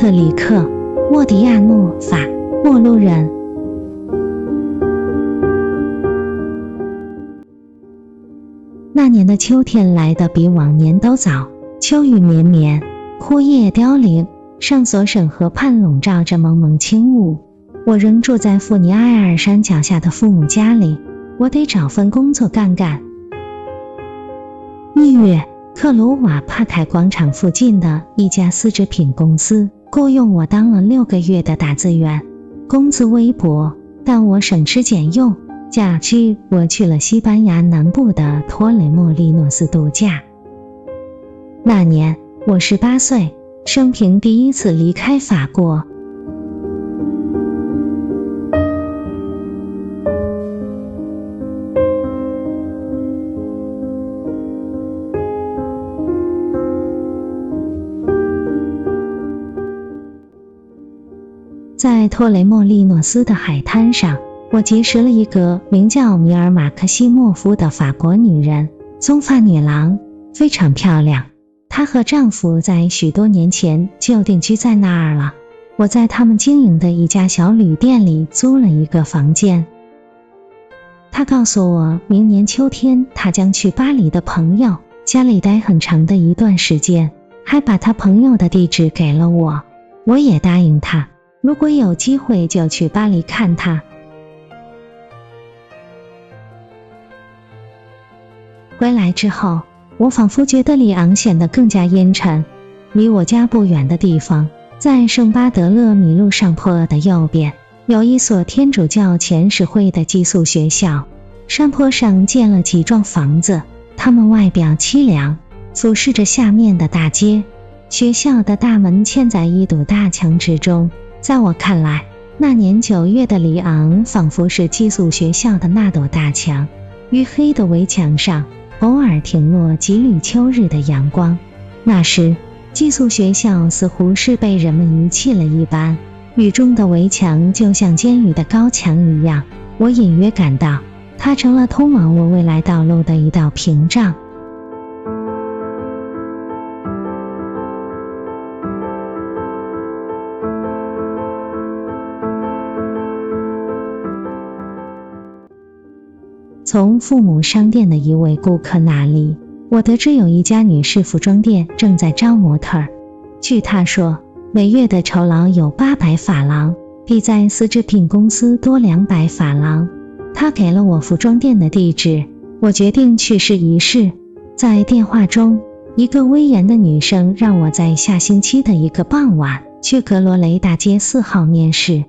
特里克，莫迪亚诺，法，陌路人。那年的秋天来得比往年都早，秋雨绵绵，枯叶凋零，上索省河畔笼罩着蒙蒙轻雾。我仍住在富尼埃尔山脚下的父母家里，我得找份工作干干。一月，克鲁瓦帕凯广场附近的一家丝织品公司雇用我当了六个月的打字员，工资微薄，但我省吃俭用。假期，我去了西班牙南部的托雷莫利诺斯度假。那年我十八岁，生平第一次离开法国。在托雷莫利诺斯的海滩上。我结识了一个名叫米尔马克西莫夫的法国女人，棕发女郎，非常漂亮。她和丈夫在许多年前就定居在那儿了。我在他们经营的一家小旅店里租了一个房间。她告诉我，明年秋天她将去巴黎的朋友家里待很长的一段时间，还把她朋友的地址给了我。我也答应她，如果有机会就去巴黎看她。回来之后，我仿佛觉得里昂显得更加阴沉。离我家不远的地方，在圣巴德勒米路上坡的右边，有一所天主教前使会的寄宿学校。山坡上建了几幢房子，它们外表凄凉，俯视着下面的大街。学校的大门嵌在一堵大墙之中。在我看来，那年九月的里昂仿佛是寄宿学校的那堵大墙，于黑的围墙上。偶尔停落几缕秋日的阳光，那时寄宿学校似乎是被人们遗弃了一般。雨中的围墙就像监狱的高墙一样，我隐约感到它成了通往我未来道路的一道屏障。从父母商店的一位顾客那里，我得知有一家女士服装店正在招模特。据他说，每月的酬劳有八百法郎，比在丝织品公司多两百法郎。他给了我服装店的地址，我决定去试一试。在电话中，一个威严的女生让我在下星期的一个傍晚去格罗雷大街四号面试。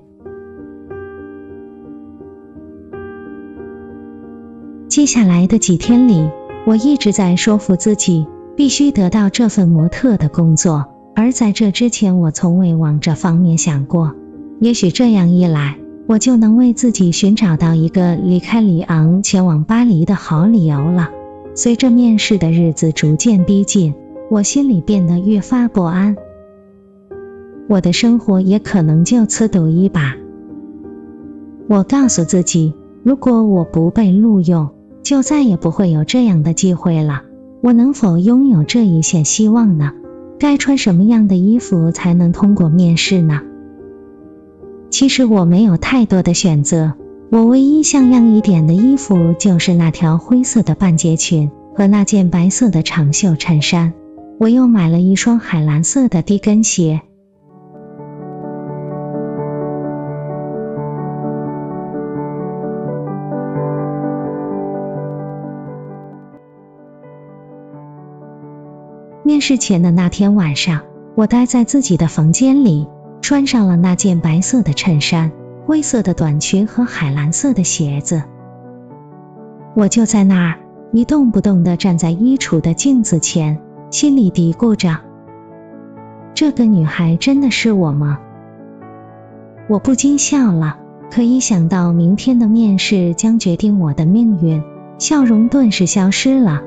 接下来的几天里，我一直在说服自己必须得到这份模特的工作，而在这之前，我从未往这方面想过。也许这样一来，我就能为自己寻找到一个离开里昂前往巴黎的好理由了。随着面试的日子逐渐逼近，我心里变得越发不安，我的生活也可能就此赌一把。我告诉自己，如果我不被录用，就再也不会有这样的机会了。我能否拥有这一线希望呢？该穿什么样的衣服才能通过面试呢？其实我没有太多的选择，我唯一像样一点的衣服就是那条灰色的半截裙和那件白色的长袖衬衫。我又买了一双海蓝色的低跟鞋。事前的那天晚上，我待在自己的房间里，穿上了那件白色的衬衫、灰色的短裙和海蓝色的鞋子。我就在那儿一动不动地站在衣橱的镜子前，心里嘀咕着：这个女孩真的是我吗？我不禁笑了，可一想到明天的面试将决定我的命运，笑容顿时消失了。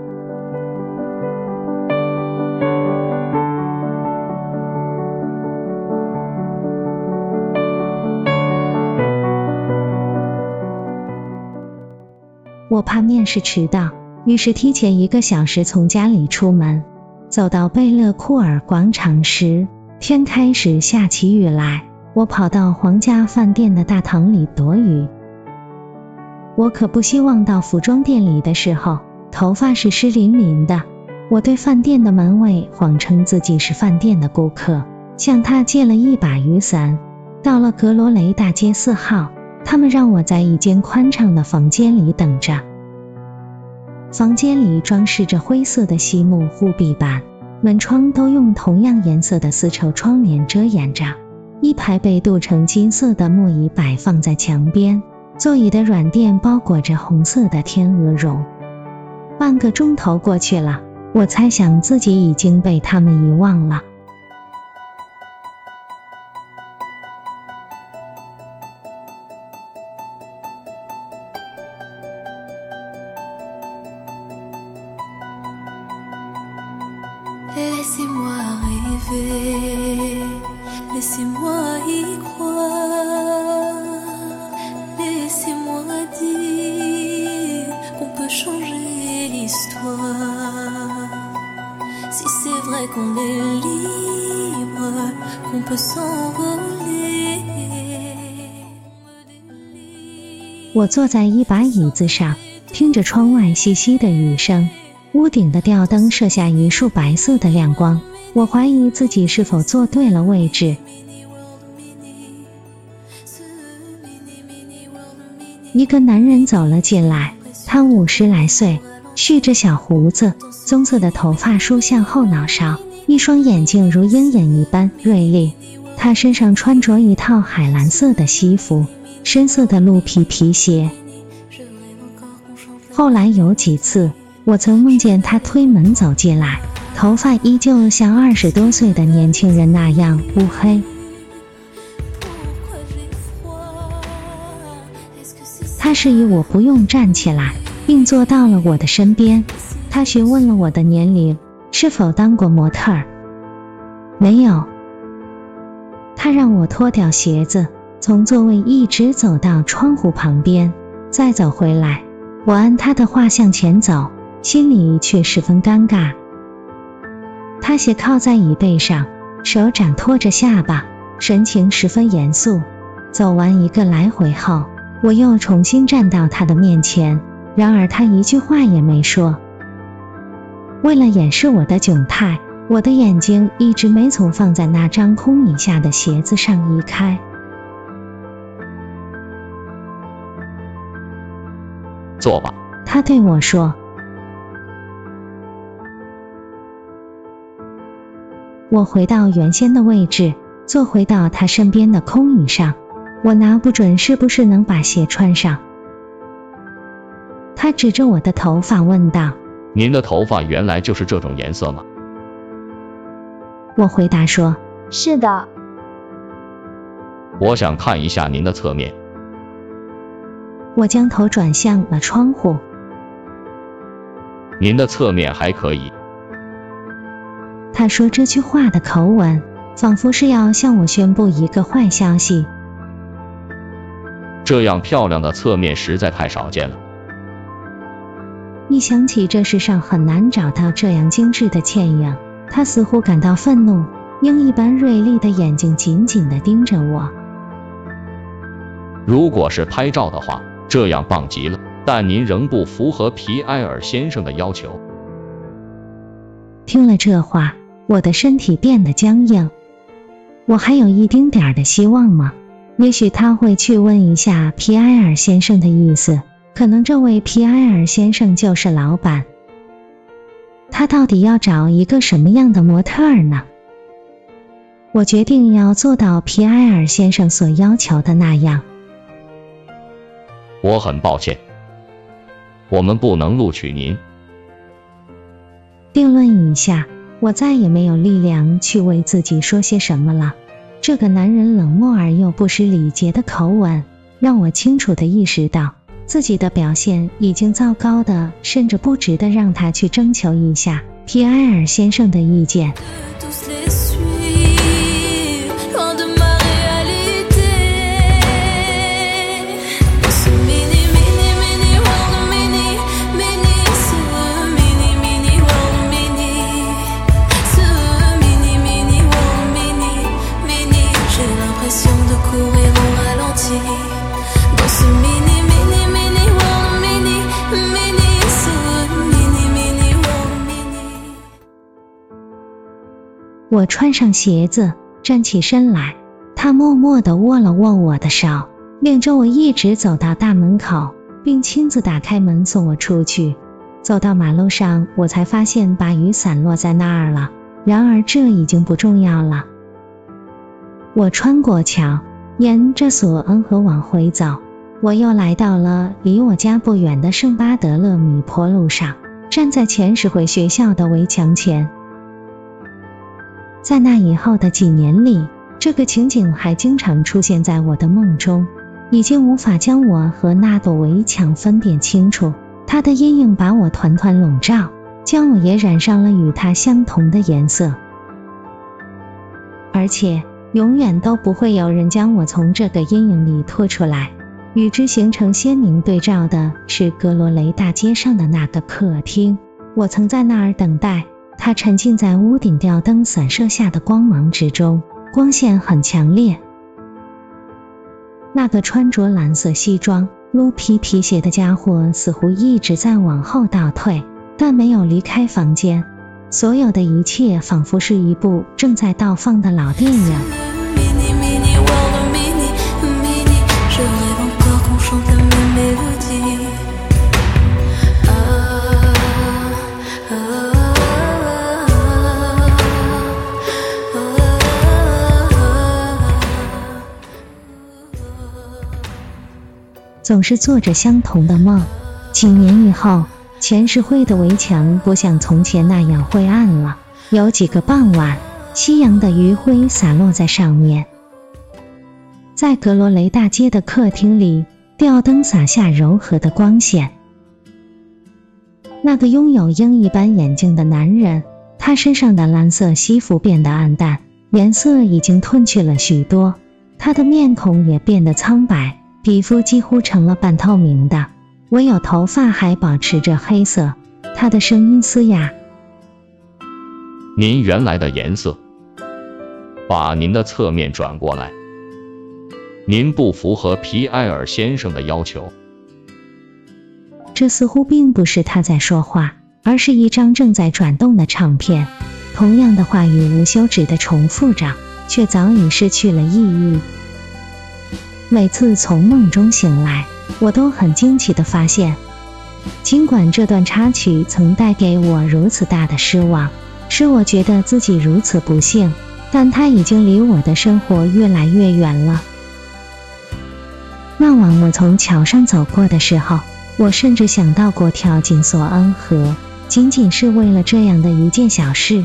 怕面试迟到，于是提前一个小时从家里出门。走到贝勒库尔广场时，天开始下起雨来，我跑到皇家饭店的大堂里躲雨。我可不希望到服装店里的时候，头发是湿淋淋的。我对饭店的门卫谎称自己是饭店的顾客，向他借了一把雨伞。到了格罗雷大街四号，他们让我在一间宽敞的房间里等着。房间里装饰着灰色的细木护壁板，门窗都用同样颜色的丝绸窗帘遮掩着。一排被镀成金色的木椅摆放在墙边，座椅的软垫包裹着红色的天鹅绒。半个钟头过去了，我猜想自己已经被他们遗忘了。我坐在一把椅子上，听着窗外淅淅的雨声。屋顶的吊灯射下一束白色的亮光，我怀疑自己是否坐对了位置。一个男人走了进来，他五十来岁，蓄着小胡子，棕色的头发梳向后脑勺，一双眼睛如鹰眼一般锐利。他身上穿着一套海蓝色的西服，深色的鹿皮皮鞋。后来有几次。我曾梦见他推门走进来，头发依旧像二十多岁的年轻人那样乌黑。他示意我不用站起来，并坐到了我的身边。他询问了我的年龄，是否当过模特儿。没有。他让我脱掉鞋子，从座位一直走到窗户旁边，再走回来。我按他的话向前走。心里却十分尴尬。他斜靠在椅背上，手掌托着下巴，神情十分严肃。走完一个来回后，我又重新站到他的面前，然而他一句话也没说。为了掩饰我的窘态，我的眼睛一直没从放在那张空椅下的鞋子上移开。坐吧，他对我说。我回到原先的位置，坐回到他身边的空椅上。我拿不准是不是能把鞋穿上。他指着我的头发问道：“您的头发原来就是这种颜色吗？”我回答说：“是的。”我想看一下您的侧面。我将头转向了窗户。您的侧面还可以。他说这句话的口吻，仿佛是要向我宣布一个坏消息。这样漂亮的侧面实在太少见了。一想起这世上很难找到这样精致的倩影，他似乎感到愤怒，鹰一般锐利的眼睛紧紧地盯着我。如果是拍照的话，这样棒极了，但您仍不符合皮埃尔先生的要求。听了这话。我的身体变得僵硬，我还有一丁点儿的希望吗？也许他会去问一下皮埃尔先生的意思，可能这位皮埃尔先生就是老板。他到底要找一个什么样的模特呢？我决定要做到皮埃尔先生所要求的那样。我很抱歉，我们不能录取您。定论一下。我再也没有力量去为自己说些什么了。这个男人冷漠而又不失礼节的口吻，让我清楚地意识到自己的表现已经糟糕的，甚至不值得让他去征求一下皮埃尔先生的意见。我穿上鞋子，站起身来。他默默地握了握我的手，领着我一直走到大门口，并亲自打开门送我出去。走到马路上，我才发现把雨伞落在那儿了。然而这已经不重要了。我穿过桥。沿着索恩河往回走，我又来到了离我家不远的圣巴德勒米坡路上，站在前使会学校的围墙前。在那以后的几年里，这个情景还经常出现在我的梦中，已经无法将我和那堵围墙分辨清楚，它的阴影把我团团笼罩。将我也染上了与它相同的颜色，而且永远都不会有人将我从这个阴影里拖出来。与之形成鲜明对照的是格罗雷大街上的那个客厅，我曾在那儿等待。它沉浸在屋顶吊灯散射下的光芒之中，光线很强烈。那个穿着蓝色西装、鹿皮皮鞋的家伙似乎一直在往后倒退。但没有离开房间，所有的一切仿佛是一部正在倒放的老电影。总是做着相同的梦，几年以后。前世会的围墙不像从前那样灰暗了。有几个傍晚，夕阳的余晖洒落在上面，在格罗雷大街的客厅里，吊灯洒下柔和的光线。那个拥有鹰一般眼睛的男人，他身上的蓝色西服变得暗淡，颜色已经褪去了许多，他的面孔也变得苍白，皮肤几乎成了半透明的。唯有头发还保持着黑色。他的声音嘶哑：“您原来的颜色，把您的侧面转过来。您不符合皮埃尔先生的要求。”这似乎并不是他在说话，而是一张正在转动的唱片。同样的话语无休止的重复着，却早已失去了意义。每次从梦中醒来。我都很惊奇的发现，尽管这段插曲曾带给我如此大的失望，使我觉得自己如此不幸，但它已经离我的生活越来越远了。那晚我从桥上走过的时候，我甚至想到过跳进索恩河，仅仅是为了这样的一件小事。